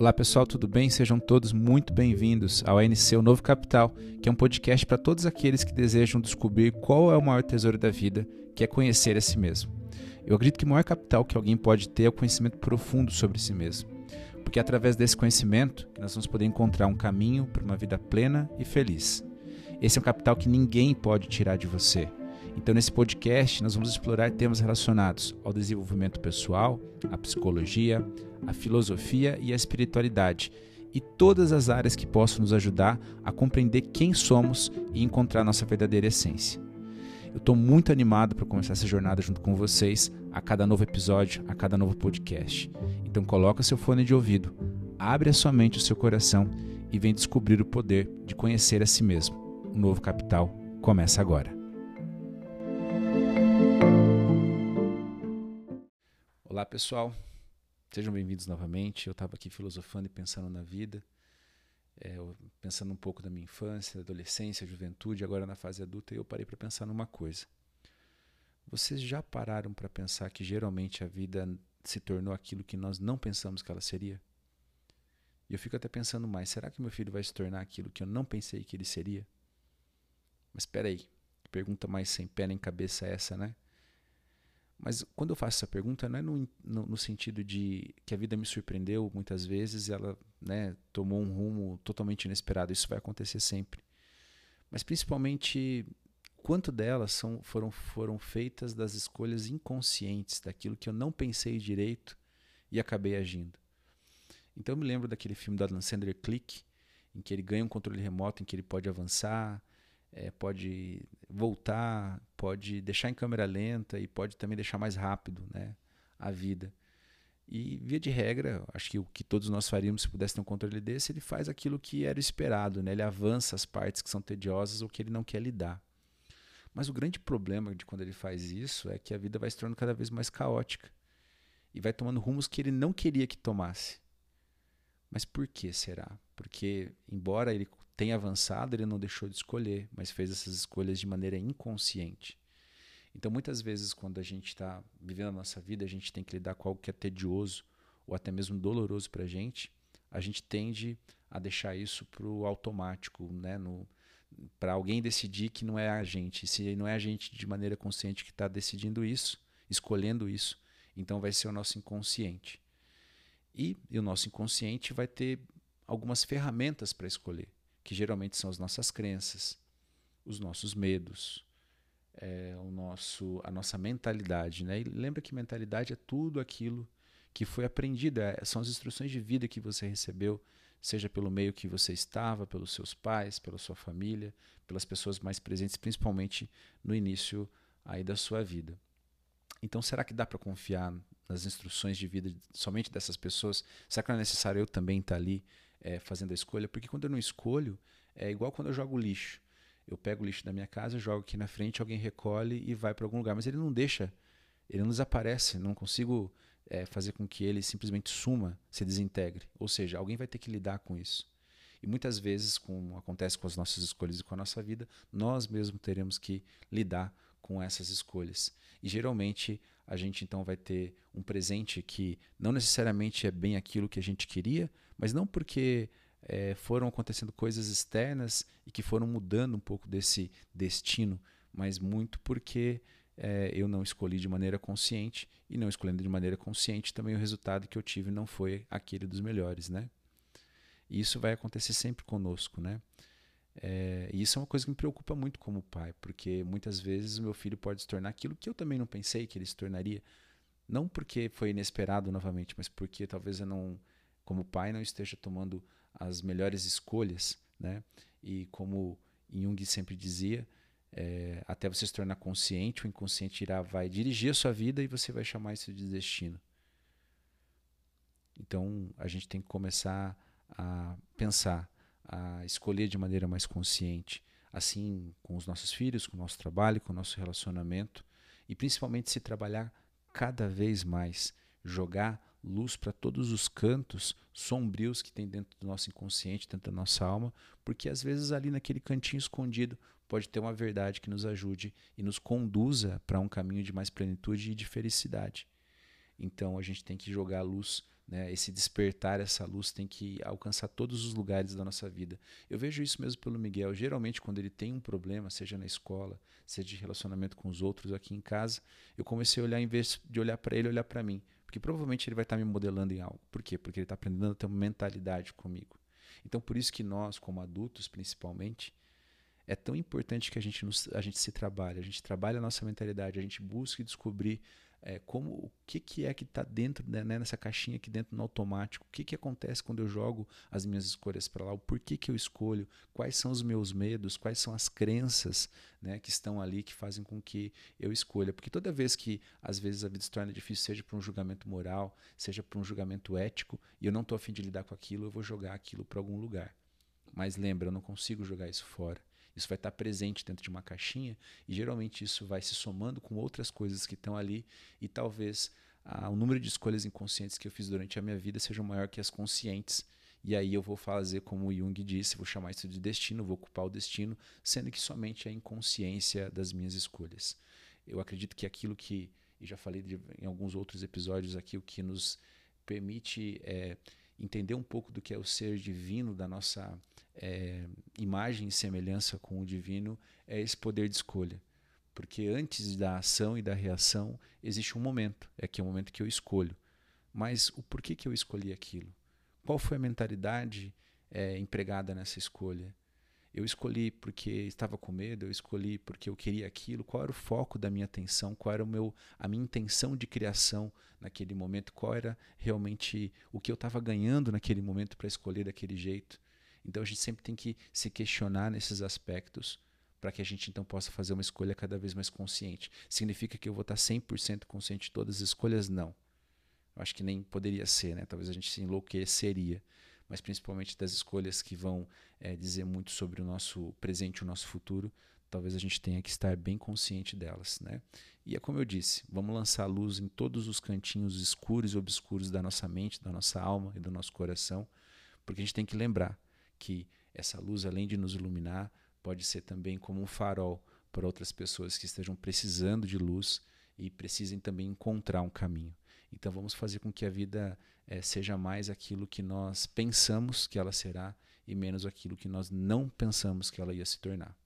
Olá pessoal, tudo bem? Sejam todos muito bem-vindos ao ANC O Novo Capital, que é um podcast para todos aqueles que desejam descobrir qual é o maior tesouro da vida, que é conhecer a si mesmo. Eu acredito que o maior capital que alguém pode ter é o conhecimento profundo sobre si mesmo, porque é através desse conhecimento que nós vamos poder encontrar um caminho para uma vida plena e feliz. Esse é um capital que ninguém pode tirar de você. Então, nesse podcast, nós vamos explorar temas relacionados ao desenvolvimento pessoal, à psicologia, à filosofia e à espiritualidade, e todas as áreas que possam nos ajudar a compreender quem somos e encontrar nossa verdadeira essência. Eu estou muito animado para começar essa jornada junto com vocês a cada novo episódio, a cada novo podcast. Então coloca seu fone de ouvido, abre a sua mente o seu coração e vem descobrir o poder de conhecer a si mesmo. O novo capital começa agora. Olá pessoal, sejam bem-vindos novamente. Eu estava aqui filosofando e pensando na vida, é, pensando um pouco da minha infância, adolescência, juventude, agora na fase adulta, e eu parei para pensar numa coisa. Vocês já pararam para pensar que geralmente a vida se tornou aquilo que nós não pensamos que ela seria? E eu fico até pensando mais: será que meu filho vai se tornar aquilo que eu não pensei que ele seria? Mas espera aí, pergunta mais sem pé nem cabeça essa, né? Mas quando eu faço essa pergunta, não é no, no, no, sentido de que a vida me surpreendeu muitas vezes, ela né, tomou um rumo totalmente inesperado. Isso vai acontecer sempre. Mas principalmente, quanto delas são, foram, foram feitas das escolhas inconscientes, daquilo que eu não pensei direito e acabei agindo. Então eu me lembro daquele filme do Adam Sandler, Click, em que ele ganha um controle remoto, em que ele pode avançar, é, pode voltar, pode deixar em câmera lenta e pode também deixar mais rápido né, a vida. E, via de regra, acho que o que todos nós faríamos se pudesse ter um controle desse, ele faz aquilo que era esperado, né? ele avança as partes que são tediosas ou que ele não quer lidar. Mas o grande problema de quando ele faz isso é que a vida vai se tornando cada vez mais caótica e vai tomando rumos que ele não queria que tomasse. Mas por que será? Porque, embora ele tem avançado, ele não deixou de escolher, mas fez essas escolhas de maneira inconsciente. Então, muitas vezes, quando a gente está vivendo a nossa vida, a gente tem que lidar com algo que é tedioso ou até mesmo doloroso para a gente, a gente tende a deixar isso para o automático, né? para alguém decidir que não é a gente. Se não é a gente de maneira consciente que está decidindo isso, escolhendo isso, então vai ser o nosso inconsciente. E, e o nosso inconsciente vai ter algumas ferramentas para escolher que geralmente são as nossas crenças, os nossos medos, é, o nosso, a nossa mentalidade. Né? E lembra que mentalidade é tudo aquilo que foi aprendido, é, são as instruções de vida que você recebeu, seja pelo meio que você estava, pelos seus pais, pela sua família, pelas pessoas mais presentes, principalmente no início aí da sua vida. Então, será que dá para confiar nas instruções de vida somente dessas pessoas? Será que não é necessário eu também estar ali é, fazendo a escolha, porque quando eu não escolho, é igual quando eu jogo lixo. Eu pego o lixo da minha casa, jogo aqui na frente, alguém recolhe e vai para algum lugar, mas ele não deixa, ele não desaparece, não consigo é, fazer com que ele simplesmente suma, se desintegre. Ou seja, alguém vai ter que lidar com isso. E muitas vezes, como acontece com as nossas escolhas e com a nossa vida, nós mesmos teremos que lidar com essas escolhas. E geralmente a gente então vai ter um presente que não necessariamente é bem aquilo que a gente queria, mas não porque é, foram acontecendo coisas externas e que foram mudando um pouco desse destino, mas muito porque é, eu não escolhi de maneira consciente e não escolhendo de maneira consciente também o resultado que eu tive não foi aquele dos melhores, né? E isso vai acontecer sempre conosco, né? É, e isso é uma coisa que me preocupa muito como pai, porque muitas vezes o meu filho pode se tornar aquilo que eu também não pensei que ele se tornaria, não porque foi inesperado novamente, mas porque talvez eu não como pai não esteja tomando as melhores escolhas, né? E como Jung sempre dizia, é, até você se tornar consciente, o inconsciente irá vai dirigir a sua vida e você vai chamar isso de destino. Então a gente tem que começar a pensar, a escolher de maneira mais consciente, assim com os nossos filhos, com o nosso trabalho, com o nosso relacionamento e principalmente se trabalhar cada vez mais, jogar luz para todos os cantos sombrios que tem dentro do nosso inconsciente, dentro da nossa alma, porque às vezes ali naquele cantinho escondido pode ter uma verdade que nos ajude e nos conduza para um caminho de mais plenitude e de felicidade. Então a gente tem que jogar a luz, né? esse despertar, essa luz tem que alcançar todos os lugares da nossa vida. Eu vejo isso mesmo pelo Miguel. Geralmente, quando ele tem um problema, seja na escola, seja de relacionamento com os outros aqui em casa, eu comecei a olhar, em vez de olhar para ele, olhar para mim. Porque provavelmente ele vai estar tá me modelando em algo. Por quê? Porque ele está aprendendo a ter uma mentalidade comigo. Então, por isso que nós, como adultos principalmente, é tão importante que a gente, nos, a gente se trabalhe, a gente trabalha a nossa mentalidade, a gente busque descobrir é, como o que, que é que está dentro né, né, nessa caixinha aqui dentro no automático, o que, que acontece quando eu jogo as minhas escolhas para lá, o porquê que eu escolho, quais são os meus medos, quais são as crenças né, que estão ali que fazem com que eu escolha. Porque toda vez que às vezes a vida se torna difícil, seja por um julgamento moral, seja por um julgamento ético, e eu não estou afim de lidar com aquilo, eu vou jogar aquilo para algum lugar. Mas lembra, eu não consigo jogar isso fora. Isso vai estar presente dentro de uma caixinha e geralmente isso vai se somando com outras coisas que estão ali e talvez ah, o número de escolhas inconscientes que eu fiz durante a minha vida seja maior que as conscientes. E aí eu vou fazer como o Jung disse, vou chamar isso de destino, vou ocupar o destino, sendo que somente a inconsciência das minhas escolhas. Eu acredito que aquilo que, e já falei de, em alguns outros episódios aqui, o que nos permite é, entender um pouco do que é o ser divino, da nossa é, imagem e semelhança com o divino, é esse poder de escolha. Porque antes da ação e da reação existe um momento, é que é o momento que eu escolho. Mas o porquê que eu escolhi aquilo? Qual foi a mentalidade é, empregada nessa escolha? Eu escolhi porque estava com medo, eu escolhi porque eu queria aquilo. Qual era o foco da minha atenção? Qual era o meu, a minha intenção de criação naquele momento? Qual era realmente o que eu estava ganhando naquele momento para escolher daquele jeito? Então a gente sempre tem que se questionar nesses aspectos para que a gente então possa fazer uma escolha cada vez mais consciente. Significa que eu vou estar 100% consciente de todas as escolhas? Não. Eu acho que nem poderia ser, né? Talvez a gente se enlouqueceria mas principalmente das escolhas que vão é, dizer muito sobre o nosso presente e o nosso futuro, talvez a gente tenha que estar bem consciente delas. Né? E é como eu disse, vamos lançar luz em todos os cantinhos escuros e obscuros da nossa mente, da nossa alma e do nosso coração, porque a gente tem que lembrar que essa luz, além de nos iluminar, pode ser também como um farol para outras pessoas que estejam precisando de luz e precisem também encontrar um caminho. Então vamos fazer com que a vida é, seja mais aquilo que nós pensamos que ela será e menos aquilo que nós não pensamos que ela ia se tornar.